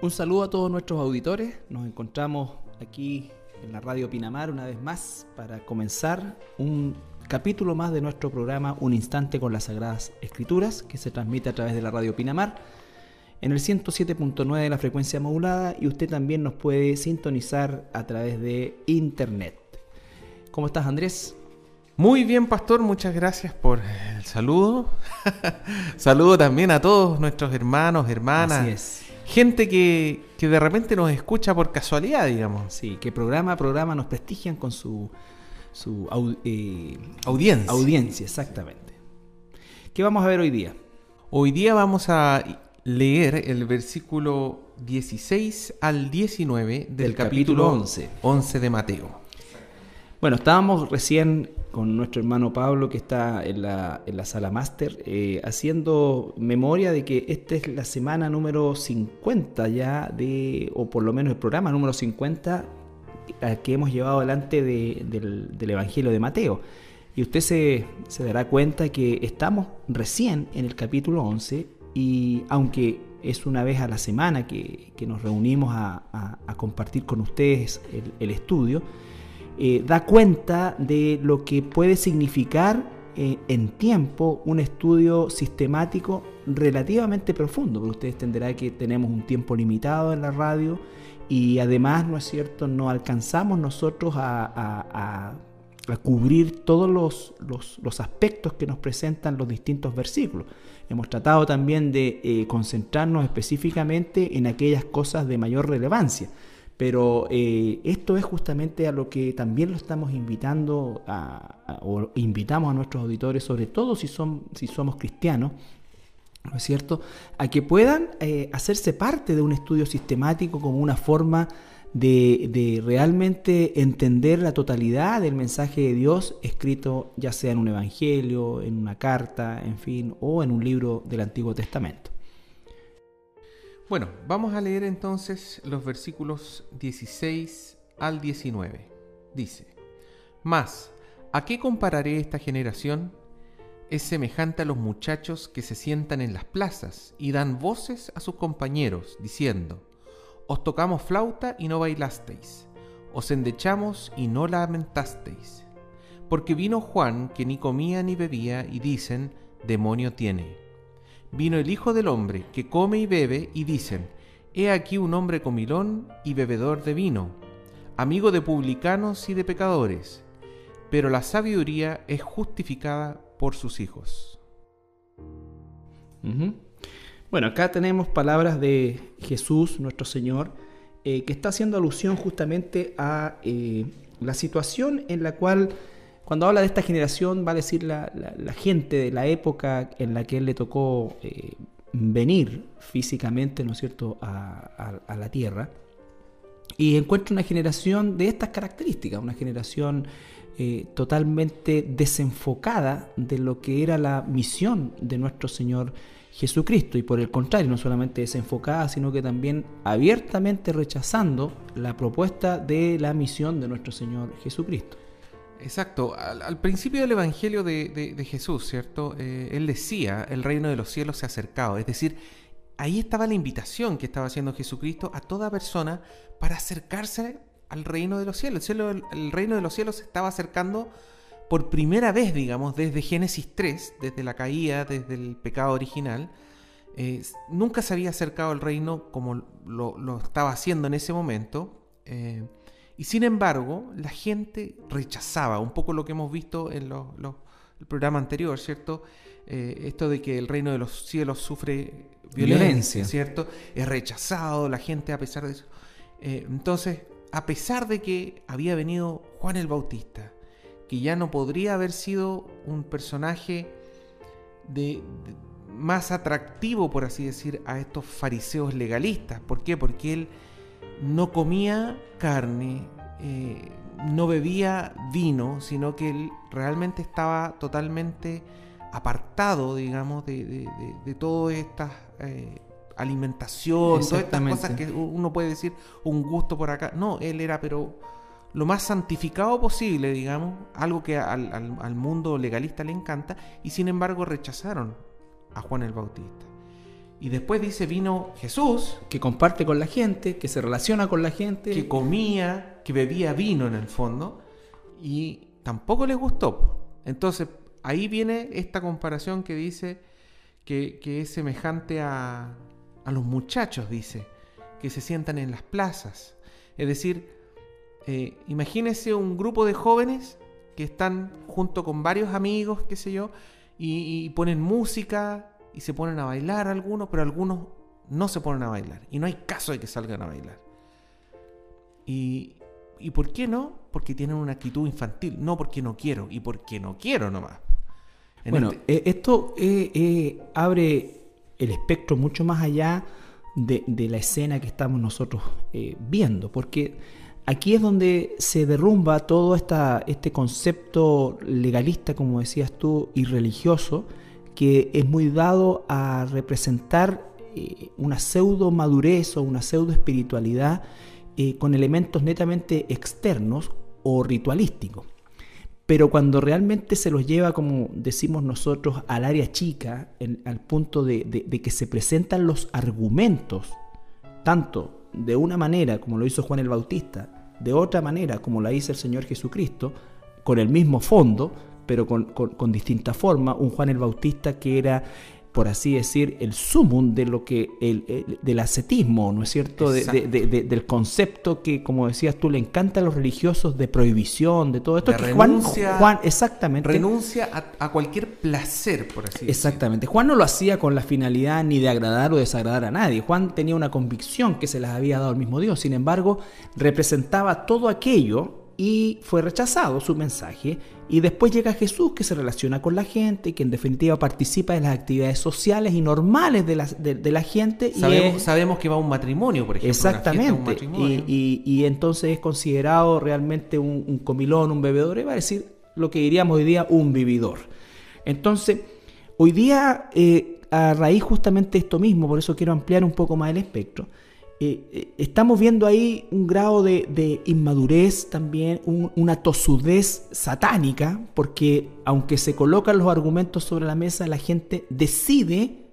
Un saludo a todos nuestros auditores. Nos encontramos aquí en la radio Pinamar una vez más para comenzar un capítulo más de nuestro programa Un Instante con las Sagradas Escrituras que se transmite a través de la radio Pinamar en el 107.9 de la frecuencia modulada y usted también nos puede sintonizar a través de internet. ¿Cómo estás Andrés? Muy bien, pastor, muchas gracias por el saludo. saludo también a todos nuestros hermanos, hermanas. Así es. Gente que, que de repente nos escucha por casualidad, digamos. Sí, que programa a programa nos prestigian con su, su au- eh, Audiencia. audiencia, exactamente. ¿Qué vamos a ver hoy día? Hoy día vamos a leer el versículo 16 al 19 del, Del capítulo, capítulo 11. 11 de Mateo. Bueno, estábamos recién con nuestro hermano Pablo que está en la, en la sala máster eh, haciendo memoria de que esta es la semana número 50 ya de, o por lo menos el programa número 50 al que hemos llevado adelante de- del, Evangelio de Mateo. Y usted se, dará cuenta que estamos recién en el capítulo 11 y aunque es una vez a la semana que, nos reunimos a, compartir con ustedes el estudio, eh, da cuenta de lo que puede significar eh, en tiempo un estudio sistemático relativamente profundo, porque ustedes entenderán que tenemos un tiempo limitado en la radio y además, ¿no es cierto?, no alcanzamos nosotros a, a- a- cubrir todos los, los- los aspectos que nos presentan los distintos versículos. Hemos tratado también de eh, concentrarnos específicamente en aquellas cosas de mayor relevancia. Pero eh, esto es justamente a lo que también lo estamos invitando o invitamos a nuestros auditores, sobre todo si, son, si somos cristianos, ¿no es cierto?, a que puedan eh, hacerse parte de un estudio sistemático como una forma de realmente entender la totalidad del mensaje de Dios escrito ya sea en un evangelio, en una carta, en fin, o en un libro del Antiguo Testamento. Bueno, vamos a leer entonces los versículos 16 al 19. Dice, Mas, ¿a qué compararé esta generación? Es semejante a los muchachos que se sientan en las plazas y dan voces a sus compañeros, diciendo, Os tocamos flauta y no bailasteis, os endechamos y no lamentasteis. Porque vino Juan que ni comía ni bebía y dicen, Demonio tiene. Vino el Hijo del Hombre, que come y bebe, y dicen, He aquí un hombre comilón y bebedor de vino, amigo de publicanos y de pecadores, pero la sabiduría es justificada por sus hijos. Bueno, acá tenemos palabras de Jesús, nuestro Señor, eh, que está haciendo alusión justamente a eh, la situación en la cual, cuando habla de esta generación, va a decir la, gente de la época en la que Él le tocó eh, venir físicamente, ¿no es cierto?, a la tierra. Y encuentra una generación de estas características, una generación eh, totalmente desenfocada de lo que era la misión de nuestro Señor Jesucristo. Y por el contrario, no solamente desenfocada, sino que también abiertamente rechazando la propuesta de la misión de nuestro Señor Jesucristo. Exacto, al, principio del Evangelio de, Jesús, ¿cierto? Eh, él decía, el reino de los cielos se ha acercado, es decir, ahí estaba la invitación que estaba haciendo Jesucristo a toda persona para acercarse al reino de los cielos. El, reino de los cielos se estaba acercando por primera vez, digamos, desde Génesis 3, desde la caída, desde el pecado original. Eh, nunca se había acercado al reino como lo, lo estaba haciendo en ese momento. eh, y sin embargo, la gente rechazaba un poco lo que hemos visto en los- los- el programa anterior, ¿cierto? Eh, esto de que el reino de los cielos sufre violencia, Violencia. ¿cierto? Es rechazado, la gente a pesar de eso. Eh, entonces, a pesar de que había venido Juan el Bautista, que ya no podría haber sido un personaje de, de- más atractivo, por así decir, a estos fariseos legalistas. ¿Por qué? Porque él no comía carne, eh, no bebía vino, sino que él realmente estaba totalmente apartado, digamos, de, de, de, de todas estas eh, alimentación, todas estas cosas que uno puede decir un gusto por acá. No, él era pero lo más santificado posible, digamos, algo que al, al- al mundo legalista le encanta, y sin embargo rechazaron a Juan el Bautista. Y después dice, vino Jesús. Que comparte con la gente, que se relaciona con la gente. Que comía, que bebía vino en el fondo. Y tampoco les gustó. Entonces, ahí viene esta comparación que dice que, es semejante a, a, los muchachos, dice, que se sientan en las plazas. Es decir, eh, imagínese un grupo de jóvenes que están junto con varios amigos, qué sé yo, y ponen música y se ponen a bailar algunos, pero algunos no se ponen a bailar. Y no hay caso de que salgan a bailar. Y, ¿Y por qué no? Porque tienen una actitud infantil. No porque no quiero. Y porque no quiero nomás. bueno, este eh, esto eh, eh, abre el espectro mucho más allá de, la escena que estamos nosotros viendo. Porque aquí es donde se derrumba todo esta, este concepto legalista, como decías tú, y religioso que es muy dado a representar eh, una pseudo madurez o una pseudo espiritualidad eh, con elementos netamente externos o ritualísticos. Pero cuando realmente se los lleva, como decimos nosotros, al área chica, al punto de, de que se presentan los argumentos, tanto de una manera como lo hizo Juan el Bautista, de otra manera como la hizo el Señor Jesucristo, con el mismo fondo, pero con, con, distinta forma. Un Juan el Bautista que era por así decir, el sumum de lo que el, del ascetismo, ¿no es cierto? del concepto que, como decías tú, le encanta a los religiosos de prohibición, de todo esto. renuncia, Juan, exactamente. Renuncia a, cualquier placer, por así decirlo. Exactamente. Juan no lo hacía con la finalidad ni de agradar o desagradar a nadie. Juan tenía una convicción que se las había dado el mismo Dios. Sin embargo, representaba todo aquello y fue rechazado su mensaje. Y después llega Jesús que se relaciona con la gente, que en definitiva participa en las actividades sociales y normales de la, de, la gente. Sabemos, y sabemos, que va a un matrimonio, por ejemplo. Exactamente. Y, y, entonces es considerado realmente un, comilón, un bebedor, y va a decir lo que diríamos hoy día un vividor. Entonces, hoy día, eh, a raíz justamente de esto mismo, por eso quiero ampliar un poco más el espectro, eh, eh, estamos viendo ahí un grado de, inmadurez también, una tosudez satánica, porque aunque se colocan los argumentos sobre la mesa, la gente decide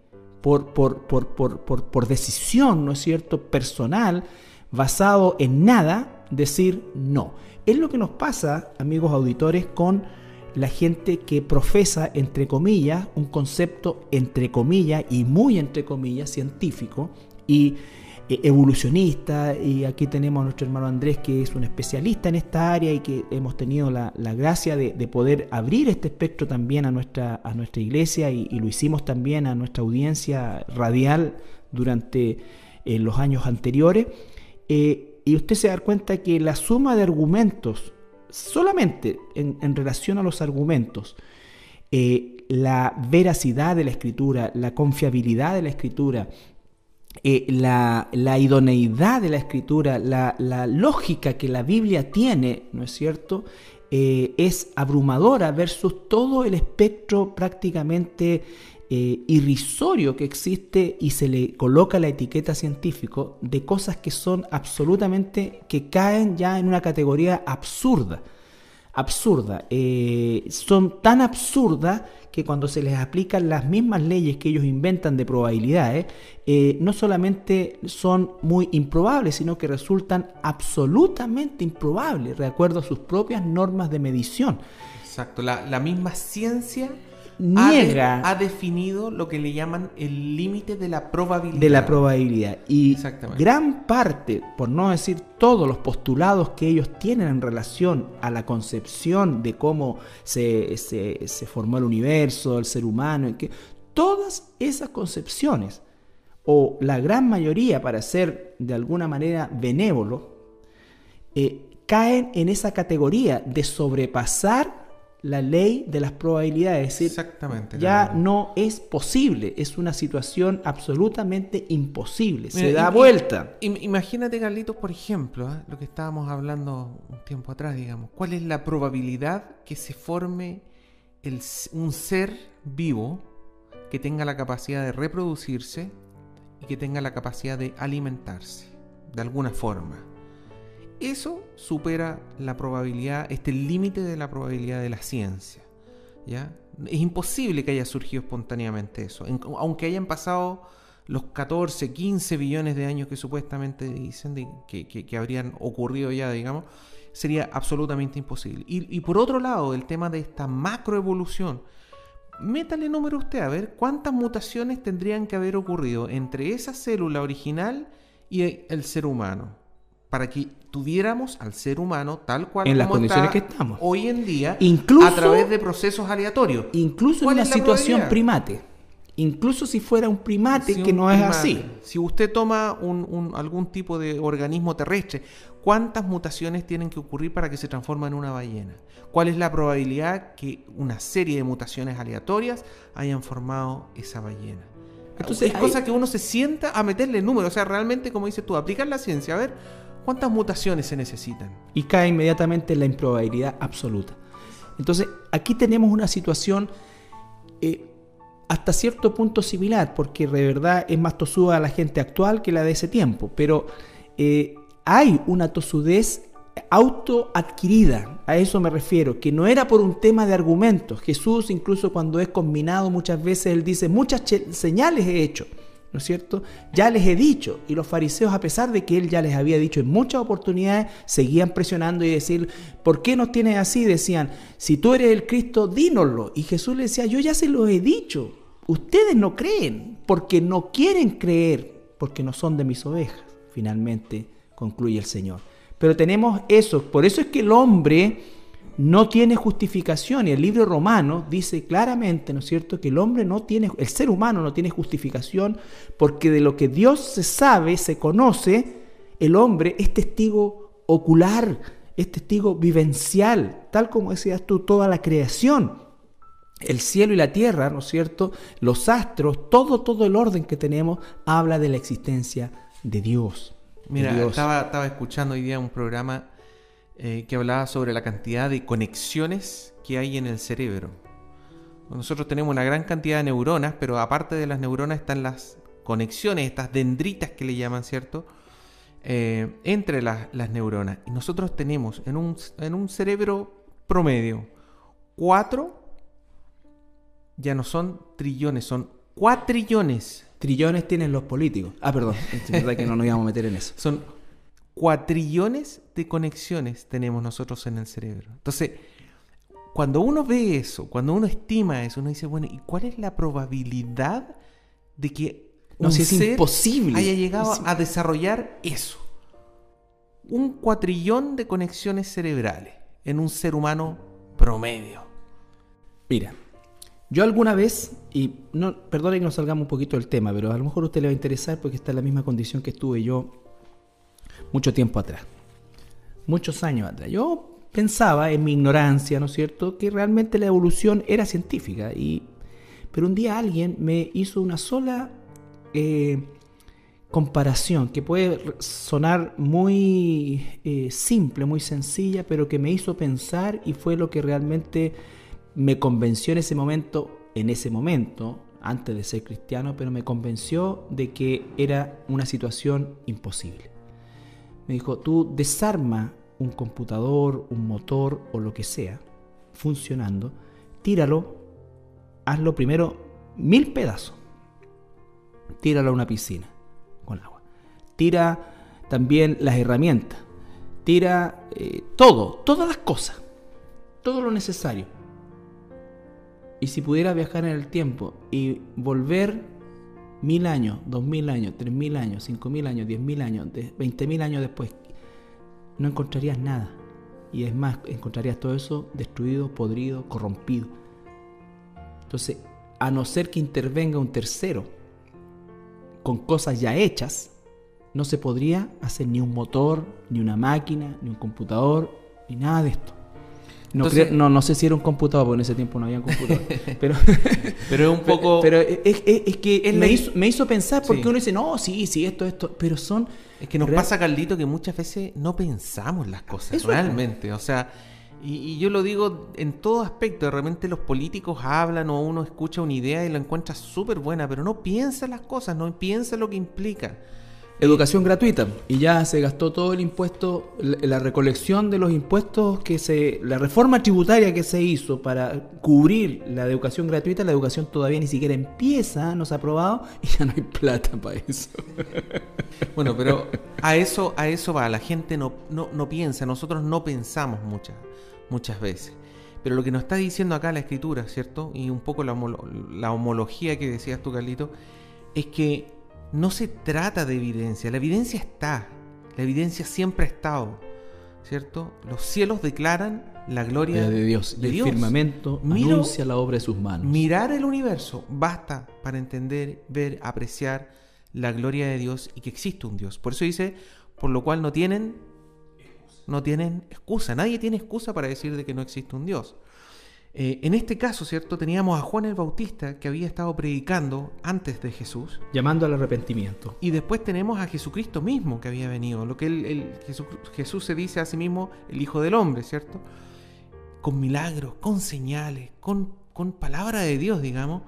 por, por, por, decisión, ¿no es cierto?, personal, basado en nada, decir no. Es lo que nos pasa, amigos auditores, con la gente que profesa, entre comillas, un concepto, entre comillas, y muy entre comillas, científico, y evolucionista y aquí tenemos a nuestro hermano Andrés que es un especialista en esta área y que hemos tenido la, gracia de, poder abrir este espectro también a nuestra, a nuestra iglesia y, lo hicimos también a nuestra audiencia radial durante eh, los años anteriores. Eh, y usted se da cuenta que la suma de argumentos, solamente en, en relación a los argumentos, la veracidad de la escritura, la confiabilidad de la escritura, eh, la, idoneidad de la escritura, la, lógica que la Biblia tiene, ¿no es cierto? Eh, es abrumadora versus todo el espectro prácticamente eh, irrisorio que existe y se le coloca la etiqueta científico de cosas que son absolutamente, que caen ya en una categoría absurda. Absurda. son tan absurdas que cuando se les aplican las mismas leyes que ellos inventan de probabilidades, eh, no solamente son muy improbables, sino que resultan absolutamente improbables, de acuerdo a sus propias normas de medición. Exacto, la, la misma ciencia niega. Ha, definido lo que le llaman el límite de la probabilidad. De la probabilidad. Y gran parte, por no decir todos los postulados que ellos tienen en relación a la concepción de cómo se, formó el universo, el ser humano, que, todas esas concepciones, o la gran mayoría, para ser de alguna manera benévolo, eh, caen en esa categoría de sobrepasar la ley de las probabilidades. Es decir, Exactamente, ya no es posible, es una situación absolutamente imposible, se da vuelta. Imagínate, Carlitos, por ejemplo, ¿eh? lo que estábamos hablando un tiempo atrás, digamos, ¿cuál es la probabilidad que se forme el, un ser vivo que tenga la capacidad de reproducirse y que tenga la capacidad de alimentarse, de alguna forma? Eso supera la probabilidad, este límite de la probabilidad de la ciencia. ¿ya? Es imposible que haya surgido espontáneamente eso. aunque hayan pasado los 14, 15 billones de años que supuestamente dicen que, habrían ocurrido ya, digamos, sería absolutamente imposible. Y, por otro lado, el tema de esta macroevolución, métale número usted a ver cuántas mutaciones tendrían que haber ocurrido entre esa célula original y el ser humano para que tuviéramos al ser humano tal cual en las condiciones que estamos. hoy en día incluso, a través de procesos aleatorios. incluso en una situación primate. Incluso si fuera un primate que no es así. Si usted toma algún tipo de organismo terrestre cuántas mutaciones tienen que ocurrir para que se transforme en una ballena cuál es la probabilidad que una serie de mutaciones aleatorias hayan formado esa ballena entonces es cosa que uno se sienta a meterle números. O sea realmente como dices tú aplicar la ciencia. A ver ¿Cuántas mutaciones se necesitan? Y cae inmediatamente en la improbabilidad absoluta. Entonces, aquí tenemos una situación eh, hasta cierto punto similar, porque de verdad es más tosuda la gente actual que la de ese tiempo, pero eh, hay una tosudez autoadquirida, a eso me refiero, que no era por un tema de argumentos. Jesús, incluso cuando es combinado muchas veces, él dice, muchas señales he hecho ¿no es cierto? Ya les he dicho, y los fariseos, a pesar de que él ya les había dicho en muchas oportunidades, seguían presionando y decir, ¿por qué nos tienes así? Decían, si tú eres el Cristo, dínoslo. Y Jesús les decía, yo ya se lo he dicho, ustedes no creen, porque no quieren creer, porque no son de mis ovejas, finalmente concluye el Señor. Pero tenemos eso, por eso es que el hombre no tiene justificación. Y el libro romano dice claramente, ¿no es cierto?, que el hombre no tiene, el ser humano no tiene justificación porque de lo que Dios se sabe, se conoce, el hombre es testigo ocular, es testigo vivencial, tal como decías tú, toda la creación. El cielo y la tierra, ¿no es cierto? Los astros, todo, todo el orden que tenemos habla de la existencia de Dios. Mira, Estaba, estaba escuchando hoy día un programa eh, que hablaba sobre la cantidad de conexiones que hay en el cerebro. Nosotros tenemos una gran cantidad de neuronas, pero aparte de las neuronas están las conexiones, estas dendritas que le llaman, ¿cierto? Eh, entre las, neuronas. Y nosotros tenemos en un, en un cerebro promedio cuatro, ya no son trillones, son cuatrillones. Trillones tienen los políticos. Ah, perdón, es verdad que no nos íbamos a meter en eso. Son cuatrillones de conexiones tenemos nosotros en el cerebro. Entonces, cuando uno ve eso, cuando uno estima eso, uno dice, bueno, ¿y cuál es la probabilidad de que no, un si es imposible. haya llegado a desarrollar eso? Un cuatrillón de conexiones cerebrales en un ser humano promedio. Mira, yo alguna vez, y no, perdone que nos salgamos un poquito del tema, pero a lo mejor a usted le va a interesar porque está en la misma condición que estuve yo mucho tiempo atrás, muchos años atrás. Yo pensaba en mi ignorancia, ¿no es cierto?, que realmente la evolución era científica. Y, pero un día alguien me hizo una sola eh, comparación que puede sonar muy eh, simple, muy sencilla, pero que me hizo pensar y fue lo que realmente me convenció en ese momento, en ese momento, antes de ser cristiano, pero me convenció de que era una situación imposible. Me dijo, tú desarma un computador, un motor o lo que sea funcionando, tíralo, hazlo primero mil pedazos, tíralo a una piscina con agua, tira también las herramientas, tira eh, todo, todas las cosas, todo lo necesario. Y si pudiera viajar en el tiempo y volver mil años, dos mil años, tres mil años, cinco mil años, diez mil años, veinte mil años después, no encontrarías nada. Y es más, encontrarías todo eso destruido, podrido, corrompido. Entonces, a no ser que intervenga un tercero con cosas ya hechas, no se podría hacer ni un motor, ni una máquina, ni un computador, ni nada de esto. No, no, sé si era un computador, porque en ese tiempo no había computador. pero, pero es un poco. Pero es, que me, hizo, me, hizo, pensar, porque uno dice, no, sí, sí, esto, esto. Pero son. Es que nos pasa, Caldito, que muchas veces no pensamos las cosas realmente. O sea, y, yo lo digo en todo aspecto. De repente los políticos hablan o uno escucha una idea y la encuentra súper buena, pero no piensa las cosas, no piensa lo que implica. Educación gratuita. Y ya se gastó todo el impuesto, la, recolección de los impuestos que se. La reforma tributaria que se hizo para cubrir la educación gratuita, la educación todavía ni siquiera empieza, no se ha aprobado y ya no hay plata para eso. Bueno, pero a eso, a eso va, la gente no, no, no piensa, nosotros no pensamos muchas, muchas veces. Pero lo que nos está diciendo acá la escritura, ¿cierto? Y un poco la, la homología que decías tú, Carlito, es que no se trata de evidencia, la evidencia está, la evidencia siempre ha estado, ¿cierto? Los cielos declaran la gloria de Dios. de y el firmamento Miro- anuncia la obra de sus manos. Mirar el universo basta para entender, ver, apreciar la gloria de Dios y que existe un Dios. Por eso dice, por lo cual no tienen no tienen excusa, nadie tiene excusa para decir de que no existe un Dios. Eh, en este caso, ¿cierto? Teníamos a Juan el Bautista que había estado predicando antes de Jesús Llamando al arrepentimiento. y después tenemos a Jesucristo mismo que había venido, lo que él- él- Jesús, Jesús se dice a sí mismo el Hijo del Hombre, ¿cierto? Con milagros, con señales, con, con palabra de Dios, digamos,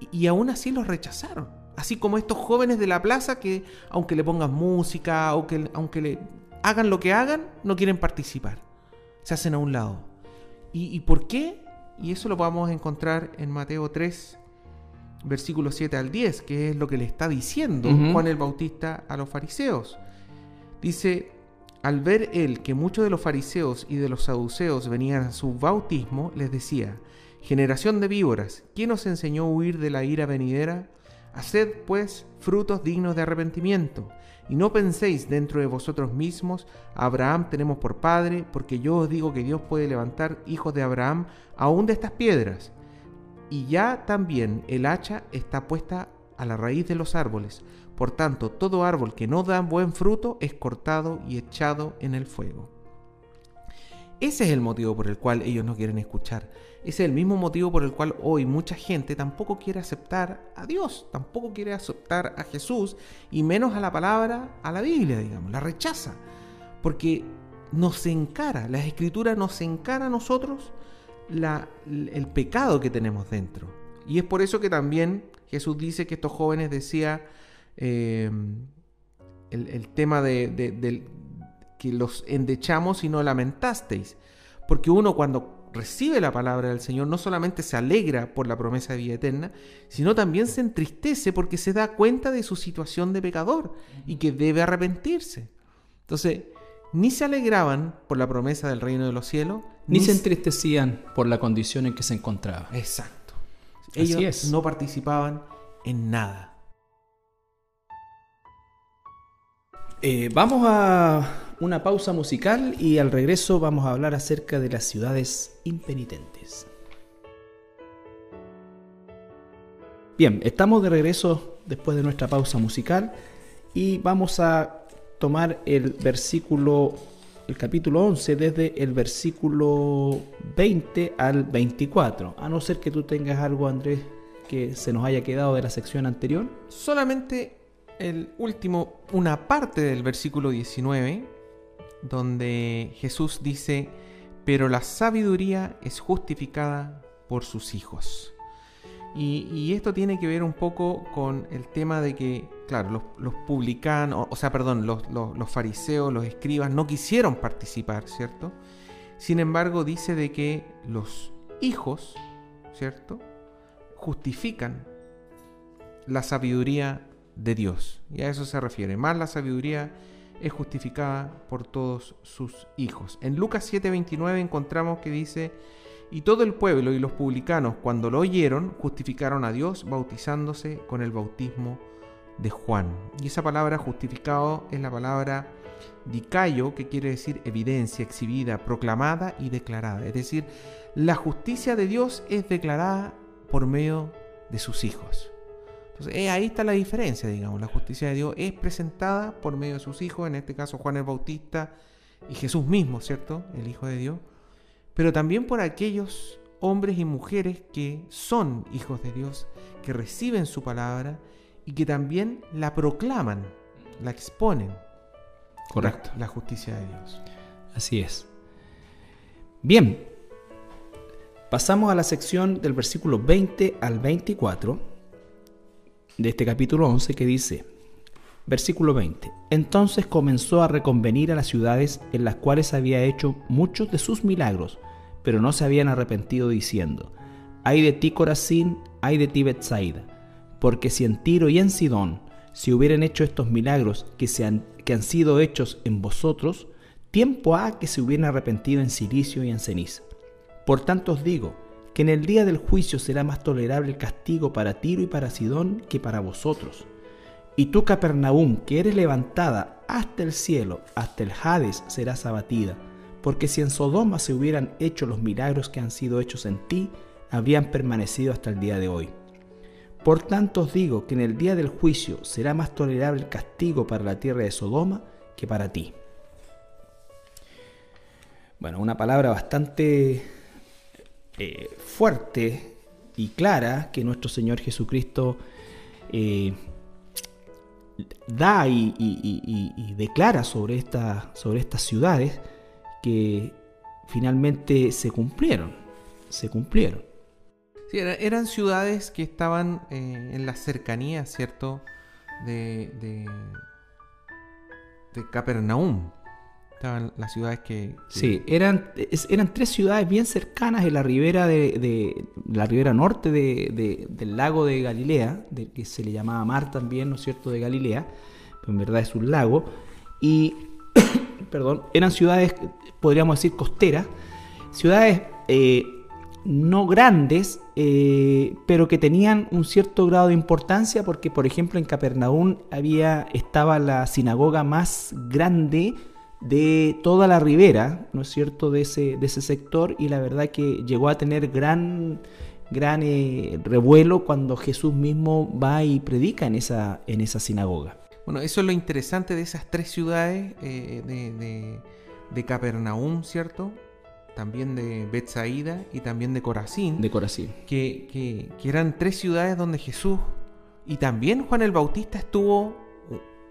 y, y aún así los rechazaron. Así como estos jóvenes de la plaza que, aunque le pongan música, o que, aunque le hagan lo que hagan, no quieren participar. Se hacen a un lado. ¿Y, y por qué? Y eso lo vamos a encontrar en Mateo 3, versículos 7 al 10, que es lo que le está diciendo. Juan el Bautista a los fariseos. Dice, al ver él que muchos de los fariseos y de los saduceos venían a su bautismo, les decía, generación de víboras, ¿quién os enseñó a huir de la ira venidera? Haced, pues, frutos dignos de arrepentimiento, y no penséis dentro de vosotros mismos, Abraham tenemos por padre, porque yo os digo que Dios puede levantar hijos de Abraham aún de estas piedras. Y ya también el hacha está puesta a la raíz de los árboles. Por tanto, todo árbol que no da buen fruto es cortado y echado en el fuego. Ese es el motivo por el cual ellos no quieren escuchar. Ese es el mismo motivo por el cual hoy mucha gente tampoco quiere aceptar a Dios, tampoco quiere aceptar a Jesús y menos a la palabra, a la Biblia, digamos, la rechaza. Porque nos encara, las escrituras nos encara a nosotros el pecado que tenemos dentro. Y es por eso que también Jesús dice que estos jóvenes decía eh, el, tema de- del- que los endechamos y no lamentasteis. Porque uno cuando recibe la palabra del Señor no solamente se alegra por la promesa de vida eterna, sino también se entristece porque se da cuenta de su situación de pecador y que debe arrepentirse. Entonces, ni se alegraban por la promesa del reino de los cielos, Ni se entristecían por la condición en que se encontraba. Exacto. Así Ellos es. no participaban en nada. Eh, vamos a una pausa musical y al regreso vamos a hablar acerca de las ciudades impenitentes. Bien, estamos de regreso después de nuestra pausa musical y vamos a tomar el versículo, el capítulo 11 desde el versículo 20 al 24. A no ser que tú tengas algo, Andrés, que se nos haya quedado de la sección anterior. Solamente el último, una parte del versículo 19, donde Jesús dice, pero la sabiduría es justificada por sus hijos. Y, esto tiene que ver un poco con el tema de que, claro, los, publicanos, o, sea, perdón, los, los- los fariseos, los escribas no quisieron participar, ¿cierto? Sin embargo, dice de que los hijos, ¿cierto? Justifican la sabiduría de Dios. Y a eso se refiere. Más la sabiduría es justificada por todos sus hijos. En Lucas 7:29 encontramos que dice, y todo el pueblo y los publicanos cuando lo oyeron justificaron a Dios bautizándose con el bautismo de Juan. Y esa palabra justificado es la palabra dicayo, que quiere decir evidencia, exhibida, proclamada y declarada. Es decir, la justicia de Dios es declarada por medio de sus hijos. Entonces, eh, ahí está la diferencia, digamos. La justicia de Dios es presentada por medio de sus hijos, en este caso Juan el Bautista y Jesús mismo, ¿cierto? El Hijo de Dios. Pero también por aquellos hombres y mujeres que son hijos de Dios, que reciben su palabra y que también la proclaman, la exponen. Correcto. La, la justicia de Dios. Así es. Bien, pasamos a la sección del versículo 20 al 24 de este capítulo 11 que dice, Versículo 20. Entonces comenzó a reconvenir a las ciudades en las cuales había hecho muchos de sus milagros, pero no se habían arrepentido diciendo, ay de ti Corazín, ay de ti Betsaida, porque si en Tiro y en Sidón si hubieran hecho estos milagros que, se han, que han sido hechos en vosotros, tiempo ha que se hubieran arrepentido en silicio y en ceniza. Por tanto os digo, que en el día del juicio será más tolerable el castigo para Tiro y para Sidón que para vosotros. Y tú, Capernaum, que eres levantada hasta el cielo, hasta el Hades serás abatida, porque si en Sodoma se hubieran hecho los milagros que han sido hechos en ti, habrían permanecido hasta el día de hoy. Por tanto os digo que en el día del juicio será más tolerable el castigo para la tierra de Sodoma que para ti. Bueno, una palabra bastante eh, fuerte y clara que nuestro Señor Jesucristo eh, da y, declara sobre, sobre estas ciudades que finalmente se cumplieron, se cumplieron. Eran ciudades que estaban eh, en la cercanía, ¿cierto? De, de Capernaum. Estaban las ciudades que, Sí, eran, eran tres ciudades bien cercanas en la ribera de, la ribera norte del lago de Galilea, de, que se le llamaba mar también, ¿no es cierto?, de Galilea, pero en verdad es un lago. Y, perdón, eran ciudades, podríamos decir, costeras, ciudades eh, no grandes, eh, pero que tenían un cierto grado de importancia porque, por ejemplo, en Capernaum había, estaba la sinagoga más grande de toda la ribera, ¿no es cierto?, de ese, de ese sector y la verdad que llegó a tener gran, gran eh, revuelo cuando Jesús mismo va y predica en esa, en esa sinagoga. Bueno, eso es lo interesante de esas tres ciudades eh, de, de, de Capernaum, ¿cierto? también de Betsaida y también de Corazín. De Corazín. Que, que, eran tres ciudades donde Jesús y también Juan el Bautista estuvo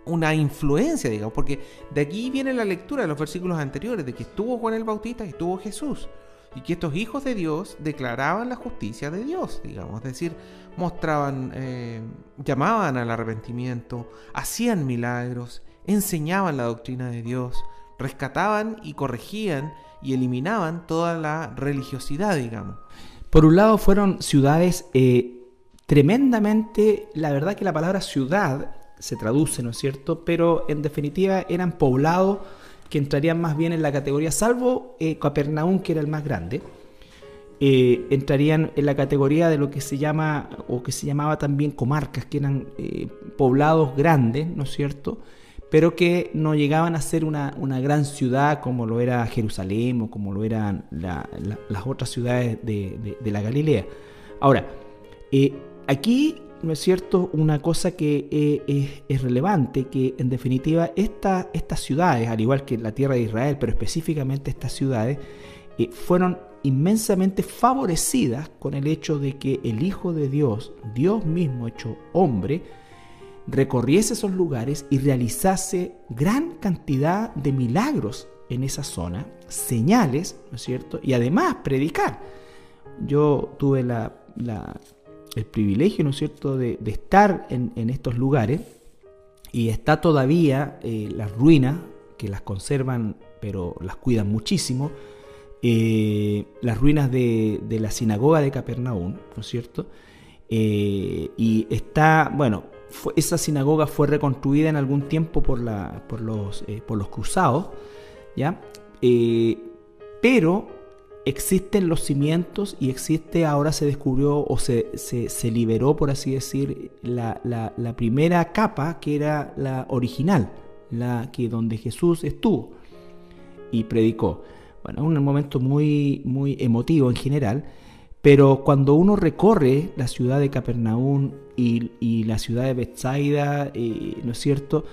una influencia, digamos, porque de aquí viene la lectura de los versículos anteriores, de que estuvo Juan el Bautista y estuvo Jesús, y que estos hijos de Dios declaraban la justicia de Dios, digamos, es decir, mostraban, eh, llamaban al arrepentimiento, hacían milagros, enseñaban la doctrina de Dios, rescataban y corregían y eliminaban toda la religiosidad, digamos. Por un lado fueron ciudades eh, tremendamente, la verdad que la palabra ciudad se traduce, ¿no es cierto? Pero en definitiva eran poblados que entrarían más bien en la categoría, salvo eh, Capernaum, que era el más grande, eh, entrarían en la categoría de lo que se llama, o que se llamaba también comarcas, que eran poblados grandes, ¿no es cierto? pero que no llegaban a ser una, gran ciudad como lo era Jerusalén o como lo eran las otras ciudades de, la Galilea. Ahora, eh, aquí, ¿no es cierto?, una cosa que eh, es, relevante, que en definitiva estas ciudades, al igual que la tierra de Israel, pero específicamente estas ciudades, eh, fueron inmensamente favorecidas con el hecho de que el Hijo de Dios, Dios mismo hecho hombre, recorriese esos lugares y realizase gran cantidad de milagros en esa zona, señales, ¿no es cierto? Y además predicar. Yo tuve la, el privilegio, ¿no es cierto?, de, estar en, estos lugares y está todavía eh, las ruinas que las conservan, pero las cuidan muchísimo. Eh, las ruinas de, la sinagoga de Capernaum, ¿no es cierto? Eh, y está, bueno, esa sinagoga fue reconstruida en algún tiempo por, los, por los cruzados, ¿ya? Pero existen los cimientos y existe, ahora se descubrió o se, se, liberó, por así decir, la, la, primera capa que era la original, la que donde Jesús estuvo y predicó. Bueno, un momento muy, muy emotivo en general. Pero cuando uno recorre la ciudad de Capernaum y, la ciudad de Bethsaida, eh, ¿no es cierto?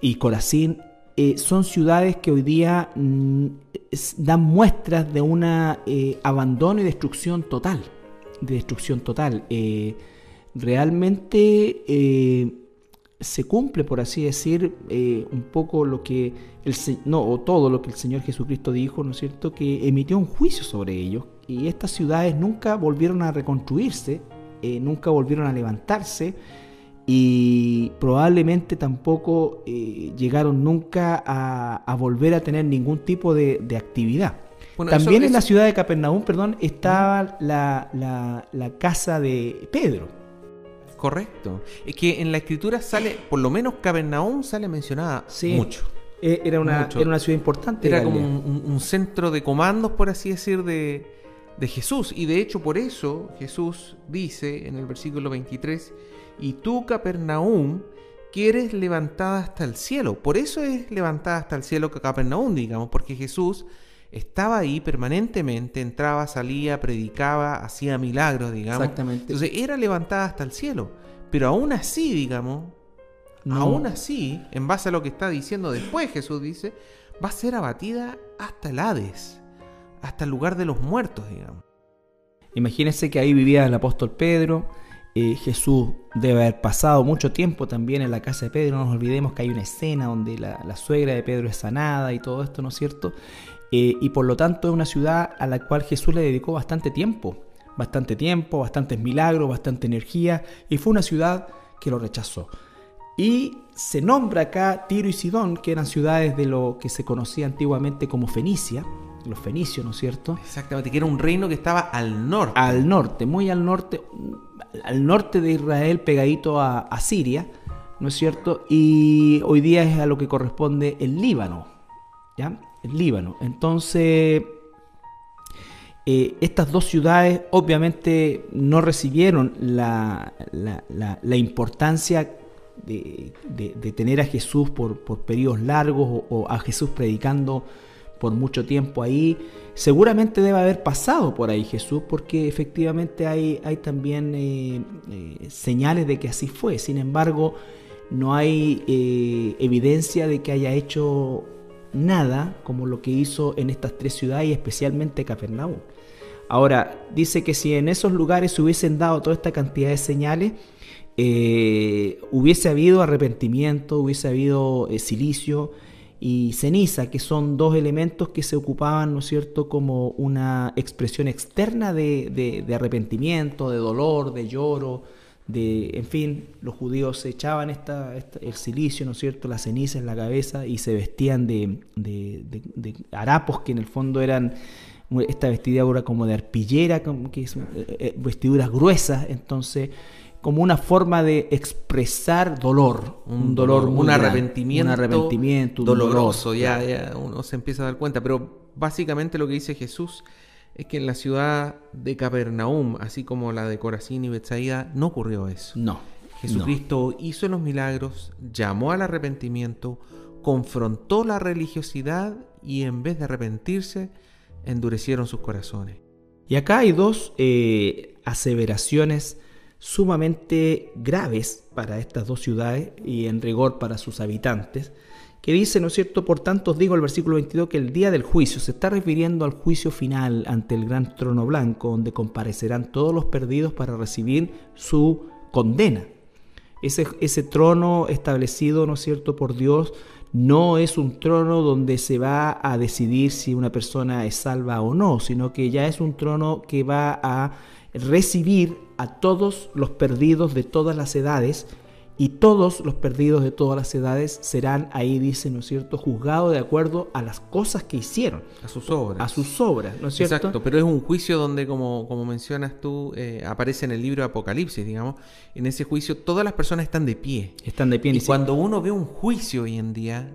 Y Corazín, eh, son ciudades que hoy día mm, dan muestras de un eh, abandono y destrucción total. De destrucción total. realmente se cumple, por así decir, un poco lo que el no, todo lo que el Señor Jesucristo dijo, ¿no es cierto? Que emitió un juicio sobre ellos y estas ciudades nunca volvieron a reconstruirse, eh, nunca volvieron a levantarse y probablemente tampoco eh, llegaron nunca a, volver a tener ningún tipo de, actividad. También en la ciudad de Capernaum, perdón, estaba la, casa de Pedro. Correcto. Es que en la escritura sale, por lo menos Capernaum sale mencionada mucho. Eh, era, una, era una ciudad importante. Era como un, centro de comandos, por así decir, de, de Jesús. Y de hecho por eso Jesús dice en el versículo 23, y tú, Capernaum, quieres levantada hasta el cielo. Por eso es levantada hasta el cielo Capernaum, digamos, porque Jesús estaba ahí permanentemente, entraba, salía, predicaba, hacía milagros, digamos. Exactamente. Entonces era levantada hasta el cielo. Pero aún así, digamos, aún así, en base a lo que está diciendo después, Jesús dice, va a ser abatida hasta el Hades, hasta el lugar de los muertos, digamos. Imagínense que ahí vivía el apóstol Pedro, eh, Jesús debe haber pasado mucho tiempo también en la casa de Pedro. No nos olvidemos que hay una escena donde la, suegra de Pedro es sanada y todo esto, ¿no es cierto? Eh, y por lo tanto es una ciudad a la cual Jesús le dedicó bastante tiempo. Bastante tiempo, bastantes milagros, bastante energía. Y fue una ciudad que lo rechazó. Y se nombra acá Tiro y Sidón, que eran ciudades de lo que se conocía antiguamente como Fenicia, los fenicios, ¿no es cierto? Exactamente, que era un reino que estaba al norte. Al norte, muy al norte, al norte de Israel, pegadito a, Siria, ¿no es cierto? Y hoy día es a lo que corresponde el Líbano, ¿ya? El Líbano. Entonces, eh, estas dos ciudades obviamente no recibieron la, importancia de, tener a Jesús por, por periodos largos o a Jesús predicando por mucho tiempo ahí. Seguramente debe haber pasado por ahí Jesús porque efectivamente hay, hay también eh, eh, señales de que así fue. Sin embargo, no hay eh, evidencia de que haya hecho nada como lo que hizo en estas tres ciudades y especialmente Capernaum. Ahora, dice que si en esos lugares se hubiesen dado toda esta cantidad de señales, hubiese habido arrepentimiento, hubiese habido silicio, y ceniza, que son dos elementos que se ocupaban, ¿no es cierto?, como una expresión externa de, arrepentimiento, de dolor, de lloro, de, en fin, los judíos se echaban esta, el silicio, ¿no es cierto?, la ceniza en la cabeza y se vestían de, de harapos que en el fondo eran esta vestidura como de arpillera, que es, eh, eh, vestiduras gruesas, entonces como una forma de expresar dolor, un, dolor, un arrepentimiento, un arrepentimiento doloroso, ya, ya, uno se empieza a dar cuenta, pero básicamente lo que dice Jesús es que en la ciudad de Capernaum, así como la de Corazín y Bethsaida, no ocurrió eso. No. Jesucristo hizo los milagros, llamó al arrepentimiento, confrontó la religiosidad y en vez de arrepentirse, endurecieron sus corazones. Y acá hay dos eh, aseveraciones sumamente graves para estas dos ciudades y en rigor para sus habitantes, que dice, ¿no es cierto? Por tanto os digo el versículo 22 que el día del juicio se está refiriendo al juicio final ante el gran trono blanco, donde comparecerán todos los perdidos para recibir su condena. Ese, ese trono establecido, ¿no es cierto?, por Dios, no es un trono donde se va a decidir si una persona es salva o no, sino que ya es un trono que va a recibir a todos los perdidos de todas las edades y todos los perdidos de todas las edades serán ahí, dice, ¿no es cierto?, juzgados de acuerdo a las cosas que hicieron. A sus obras. A sus obras, ¿no es cierto? Exacto, pero es un juicio donde, como, como mencionas tú, eh, aparece en el libro de Apocalipsis, digamos. En ese juicio todas las personas están de pie. Están de pie. Y cuando uno ve un juicio hoy en día,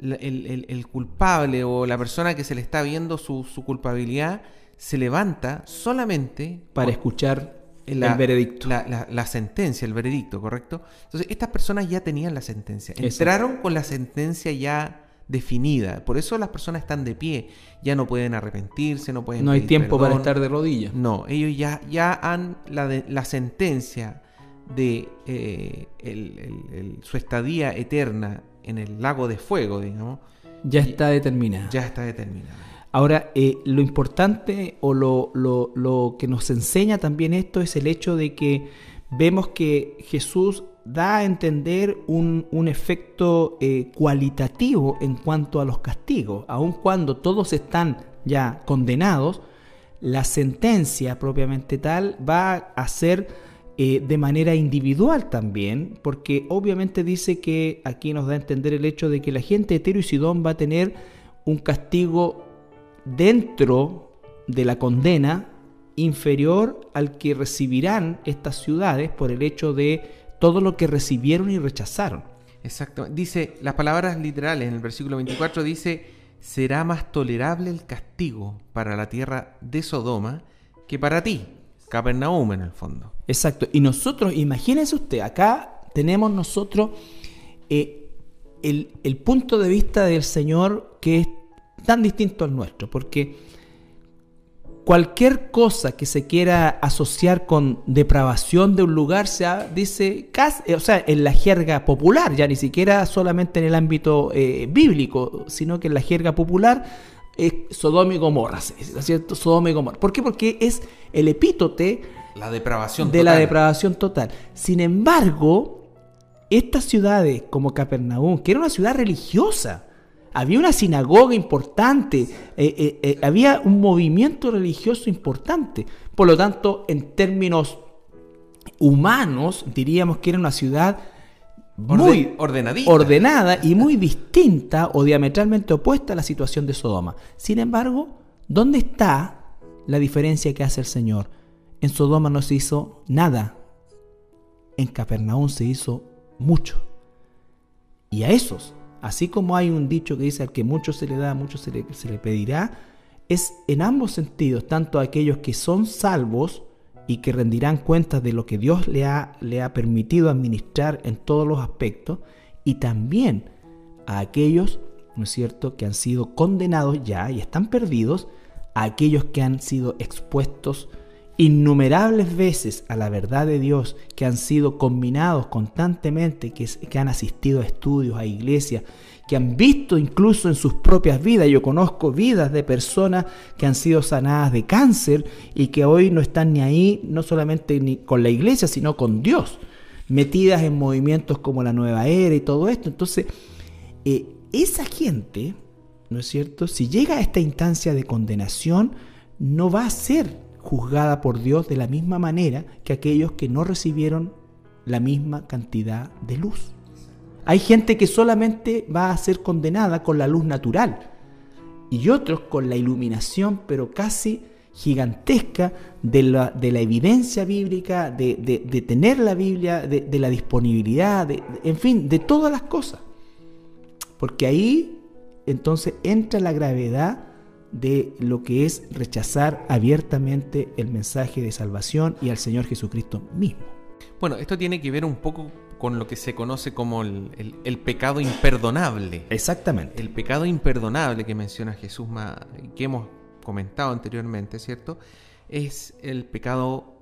el, culpable o la persona que se le está viendo su, su culpabilidad se levanta solamente para escuchar el veredicto. La, sentencia, el veredicto, ¿correcto? Entonces, estas personas ya tenían la sentencia. Entraron con la sentencia ya definida. Por eso las personas están de pie. Ya no pueden arrepentirse, no pueden. No hay tiempo para estar de rodillas. No, ellos ya, ya han la, de, la sentencia de eh, su estadía eterna en el lago de fuego, digamos. Ya está determinada. Ya está determinada. Ahora, eh, lo importante o lo, que nos enseña también esto es el hecho de que vemos que Jesús da a entender un, efecto eh, cualitativo en cuanto a los castigos. Aun cuando todos están ya condenados, la sentencia propiamente tal va a ser eh, de manera individual también, porque obviamente dice que aquí nos da a entender el hecho de que la gente de Tiro y Sidón va a tener un castigo dentro de la condena inferior al que recibirán estas ciudades por el hecho de todo lo que recibieron y rechazaron. Exacto. Dice, las palabras literales en el versículo 24 dice, será más tolerable el castigo para la tierra de Sodoma que para ti, Capernaum en el fondo. Exacto. Y nosotros, imagínense usted, acá tenemos nosotros eh, el, el punto de vista del Señor que es tan distinto al nuestro, porque cualquier cosa que se quiera asociar con depravación de un lugar se dice, eh, o sea, en la jerga popular, ya ni siquiera solamente en el ámbito eh, bíblico, sino que en la jerga popular es Sodoma y Gomorra, ¿cierto? Sodoma y Gomorra. ¿Por qué? Porque es el epítote la depravación de la depravación total. Sin embargo, estas ciudades como Capernaum, que era una ciudad religiosa, había una sinagoga importante, eh, eh, eh, había un movimiento religioso importante. Por lo tanto, en términos humanos, diríamos que era una ciudad muy ordenada y muy distinta o diametralmente opuesta a la situación de Sodoma. Sin embargo, ¿dónde está la diferencia que hace el Señor? En Sodoma no se hizo nada, en Capernaum se hizo mucho. Y a esos Así como hay un dicho que dice al que mucho se le da, mucho se le, pedirá, es en ambos sentidos, tanto a aquellos que son salvos y que rendirán cuentas de lo que Dios le ha, le ha permitido administrar en todos los aspectos, y también a aquellos, ¿no es cierto?, que han sido condenados ya y están perdidos, a aquellos que han sido expuestos innumerables veces a la verdad de Dios, que han sido combinados constantemente, que, han asistido a estudios, a iglesias, que han visto incluso en sus propias vidas, yo conozco vidas de personas que han sido sanadas de cáncer y que hoy no están ni ahí, no solamente ni con la iglesia, sino con Dios, metidas en movimientos como la nueva era y todo esto. Entonces, eh, esa gente, ¿no es cierto? Si llega a esta instancia de condenación, no va a ser juzgada por Dios de la misma manera que aquellos que no recibieron la misma cantidad de luz. Hay gente que solamente va a ser condenada con la luz natural y otros con la iluminación, pero casi gigantesca de la, de la evidencia bíblica, de, de, tener la Biblia, de, de la disponibilidad, en fin, de todas las cosas. Porque ahí entonces entra la gravedad de lo que es rechazar abiertamente el mensaje de salvación y al Señor Jesucristo mismo. Bueno, esto tiene que ver un poco con lo que se conoce como el, pecado imperdonable. Exactamente. El pecado imperdonable que menciona Jesús, que hemos comentado anteriormente, ¿cierto? Es el pecado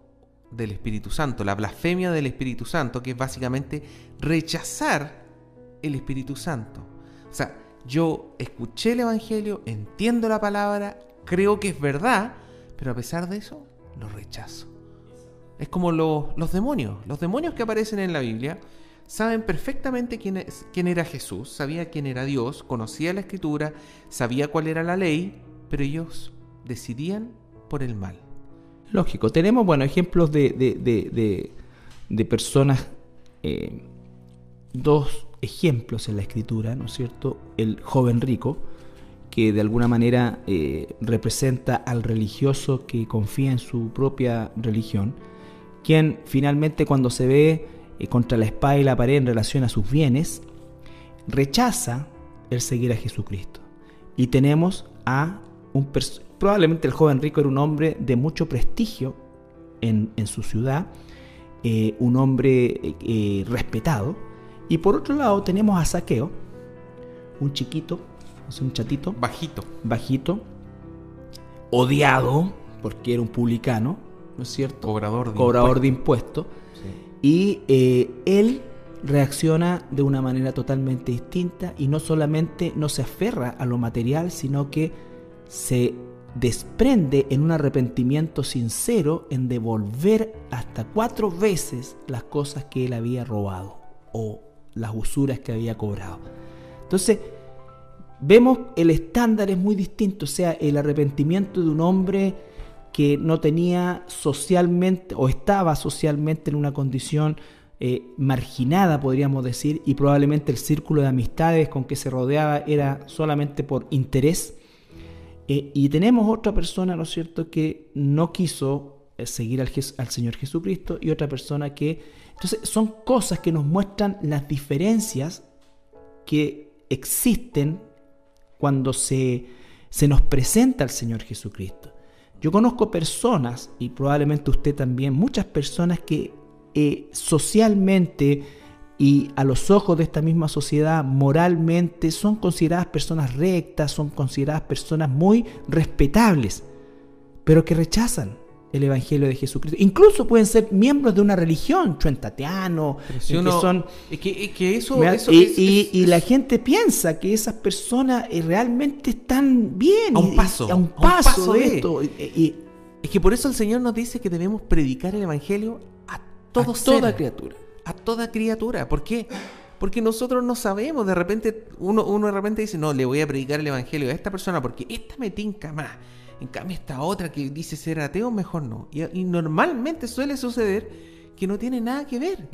del Espíritu Santo, la blasfemia del Espíritu Santo, que es básicamente rechazar el Espíritu Santo. O sea, yo escuché el Evangelio, entiendo la palabra, creo que es verdad, pero a pesar de eso, lo rechazo. Es como los demonios. Los demonios que aparecen en la Biblia saben perfectamente quién, es, quién era Jesús, sabía quién era Dios, conocía la escritura, sabía cuál era la ley, pero ellos decidían por el mal. Lógico, tenemos bueno, ejemplos de, de, personas, eh, dos ejemplos en la escritura, ¿no es cierto? El joven rico, que de alguna manera eh, representa al religioso que confía en su propia religión, quien finalmente cuando se ve eh, contra la espada y la pared en relación a sus bienes, rechaza el seguir a Jesucristo. Y tenemos a un probablemente el joven rico era un hombre de mucho prestigio en, su ciudad, eh, un hombre respetado, y por otro lado tenemos a Saqueo, un chiquito, un chatito. Bajito. Bajito. Odiado, porque era un publicano, ¿no es cierto? Cobrador de Cobrador de impuestos. Y eh, él reacciona de una manera totalmente distinta y no solamente no se aferra a lo material, sino que se desprende en un arrepentimiento sincero en devolver hasta cuatro veces las cosas que él había robado o las usuras que había cobrado. Entonces, vemos el estándar es muy distinto, o sea, el arrepentimiento de un hombre que no tenía socialmente o estaba socialmente en una condición eh, marginada, podríamos decir, y probablemente el círculo de amistades con que se rodeaba era solamente por interés. Eh, y tenemos otra persona, ¿no es cierto?, que no quiso eh, seguir al, al Señor Jesucristo y otra persona que... Entonces son cosas que nos muestran las diferencias que existen cuando se, se nos presenta al Señor Jesucristo. Yo conozco personas, y probablemente usted también, muchas personas que eh, socialmente y a los ojos de esta misma sociedad moralmente son consideradas personas rectas, son consideradas personas muy respetables, pero que rechazan el Evangelio de Jesucristo. Incluso pueden ser miembros de una religión, chuentatiano, que son... que, eso, y, la gente piensa que esas personas eh, realmente están bien. A un paso. A un paso, de, esto. es que por eso el Señor nos dice que debemos predicar el Evangelio a, todo a toda criatura. A toda criatura. ¿Por qué? Porque nosotros no sabemos, de repente uno, uno de repente dice, no, le voy a predicar el Evangelio a esta persona porque esta me tinca más en cambio, esta otra que dice ser ateo, mejor no. Y, normalmente suele suceder que no tiene nada que ver.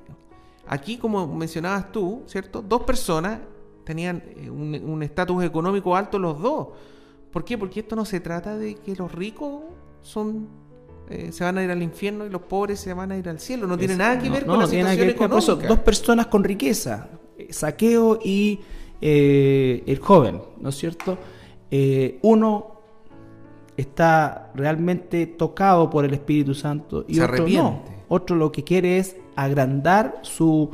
Aquí, como mencionabas tú, ¿cierto? Dos personas tenían eh, un estatus económico alto los dos. ¿Por qué? Porque esto no se trata de que los ricos son eh, se van a ir al infierno y los pobres se van a ir al cielo. No tiene nada que ver con la situación económica. Dos personas con riqueza, eh, saqueo y el joven, ¿no es cierto? uno está realmente tocado por el Espíritu Santo y otro no. Otro lo que quiere es agrandar su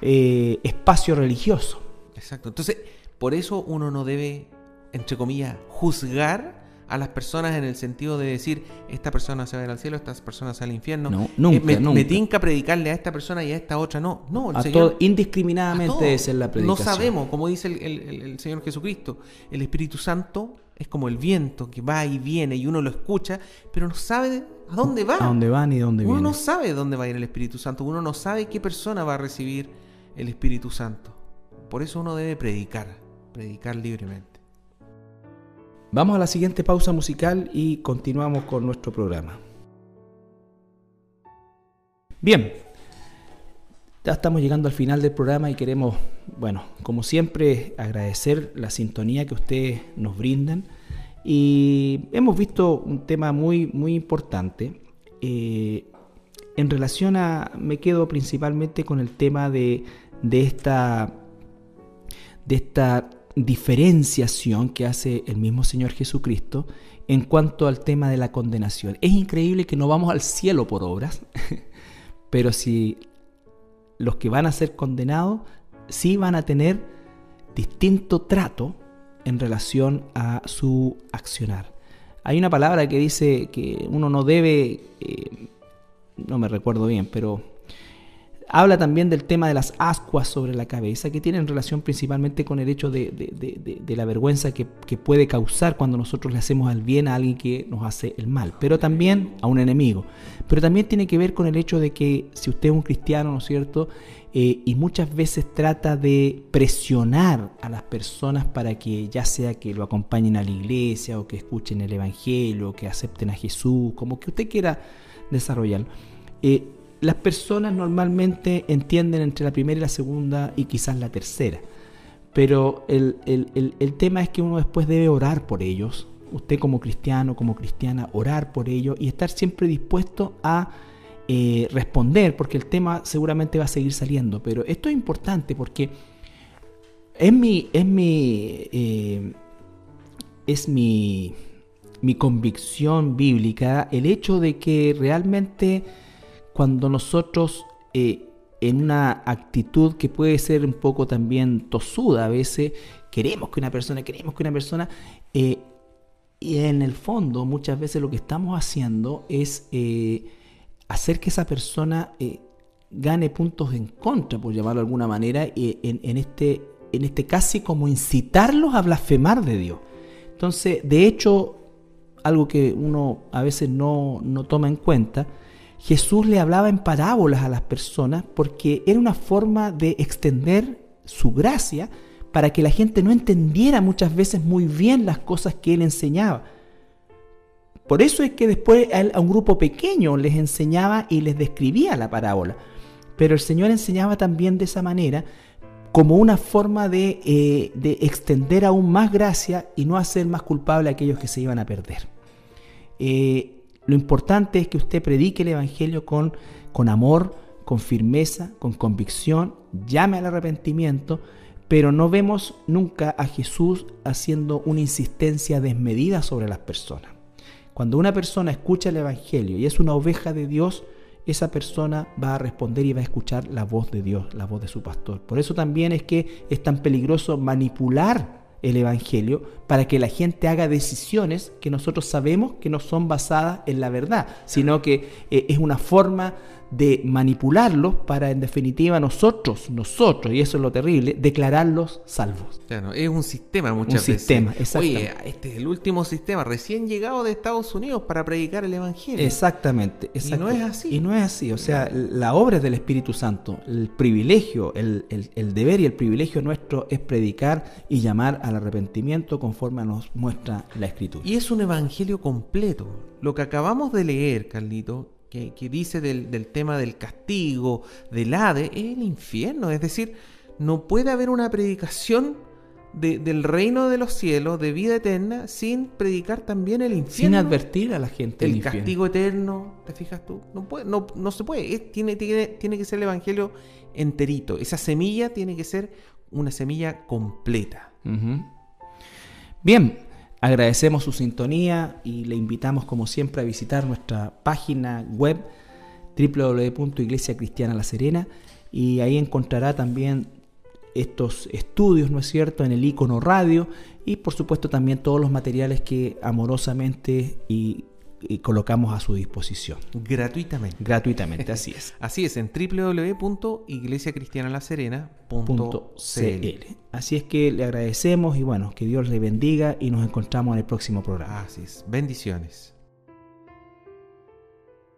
eh, espacio religioso. Exacto. Entonces, por eso uno no debe, entre comillas, juzgar a las personas en el sentido de decir, esta persona se va a ir al cielo, esta persona se va al infierno. No, nunca, eh, me, nunca. me, tinca predicarle a esta persona y a esta otra. No, no. El a Señor, indiscriminadamente es la predicación. No sabemos, como dice el Señor Jesucristo, el Espíritu Santo es como el viento que va y viene y uno lo escucha, pero no sabe a dónde va. A dónde va ni dónde viene. Uno no sabe dónde va a ir el Espíritu Santo. Uno no sabe qué persona va a recibir el Espíritu Santo. Por eso uno debe predicar, predicar libremente. Vamos a la siguiente pausa musical y continuamos con nuestro programa. Bien, ya estamos llegando al final del programa y queremos, bueno, como siempre, agradecer la sintonía que ustedes nos brindan. Y hemos visto un tema muy, muy importante. Eh, en relación a, me quedo principalmente con el tema de, de, esta, de esta diferenciación que hace el mismo Señor Jesucristo en cuanto al tema de la condenación. Es increíble que no vamos al cielo por obras, pero si los que van a ser condenados sí van a tener distinto trato en relación a su accionar. Hay una palabra que dice que uno no debe, eh, no me recuerdo bien, pero habla también del tema de las ascuas sobre la cabeza, que tienen relación principalmente con el hecho de, la vergüenza que, que, puede causar cuando nosotros le hacemos el bien a alguien que nos hace el mal, pero también a un enemigo. Pero también tiene que ver con el hecho de que si usted es un cristiano, ¿no es cierto? Eh, y muchas veces trata de presionar a las personas para que ya sea que lo acompañen a la iglesia o que escuchen el Evangelio, o que acepten a Jesús, como que usted quiera desarrollarlo. Eh, las personas normalmente entienden entre la primera y la segunda y quizás la tercera. Pero el, el, tema es que uno después debe orar por ellos, usted como cristiano, como cristiana, orar por ellos y estar siempre dispuesto a eh, responder, porque el tema seguramente va a seguir saliendo. Pero esto es importante porque es mi, es mi, eh, es mi, mi convicción bíblica el hecho de que realmente cuando nosotros eh, en una actitud que puede ser un poco también tosuda a veces, queremos que una persona, queremos que una persona, y en el fondo muchas veces lo que estamos haciendo es hacer que esa persona eh, gane puntos en contra, por llamarlo de alguna manera, y en, este, en este casi como incitarlos a blasfemar de Dios. Entonces, de hecho, algo que uno a veces no, no toma en cuenta, Jesús le hablaba en parábolas a las personas porque era una forma de extender su gracia para que la gente no entendiera muchas veces muy bien las cosas que él enseñaba. Por eso es que después a un grupo pequeño les enseñaba y les describía la parábola. Pero el Señor enseñaba también de esa manera como una forma de, eh, de, extender aún más gracia y no hacer más culpable a aquellos que se iban a perder. Eh, lo importante es que usted predique el Evangelio con, con amor, con firmeza, con convicción, llame al arrepentimiento, pero no vemos nunca a Jesús haciendo una insistencia desmedida sobre las personas. Cuando una persona escucha el Evangelio y es una oveja de Dios, esa persona va a responder y va a escuchar la voz de Dios, la voz de su pastor. Por eso también es que es tan peligroso manipular el Evangelio para que la gente haga decisiones que nosotros sabemos que no son basadas en la verdad, sino que eh, es una forma de manipularlos para en definitiva nosotros, nosotros, y eso es lo terrible, declararlos salvos. Claro, es un sistema muchas un sistema, Oye, este es el último sistema recién llegado de Estados Unidos para predicar el Evangelio. Exactamente, Y no es así. Y no es así, o sea, la obra del Espíritu Santo, el privilegio, el, el deber y el privilegio nuestro es predicar y llamar al arrepentimiento conforme nos muestra la Escritura. Y es un Evangelio completo. Lo que acabamos de leer, Carlito, que, dice del, tema del castigo, del Hade, es el infierno. Es decir, no puede haber una predicación del reino de los cielos, de vida eterna, sin predicar también el infierno. Sin advertir a la gente. El castigo eterno, ¿te fijas tú? No, puede, no, no se puede. tiene, tiene, tiene que ser el evangelio enterito. Esa semilla tiene que ser una semilla completa. Bien, Agradecemos su sintonía y le invitamos como siempre a visitar nuestra página web www.iglesia cristiana la serena y ahí encontrará también estos estudios, ¿no es cierto?, en el icono radio y por supuesto también todos los materiales que amorosamente y y colocamos a su disposición. Gratuitamente. Gratuitamente, así es. así es, en www.iglesiacristianalaserena.cl. Así es que le agradecemos y bueno, que Dios le bendiga y nos encontramos en el próximo programa. Así es, bendiciones.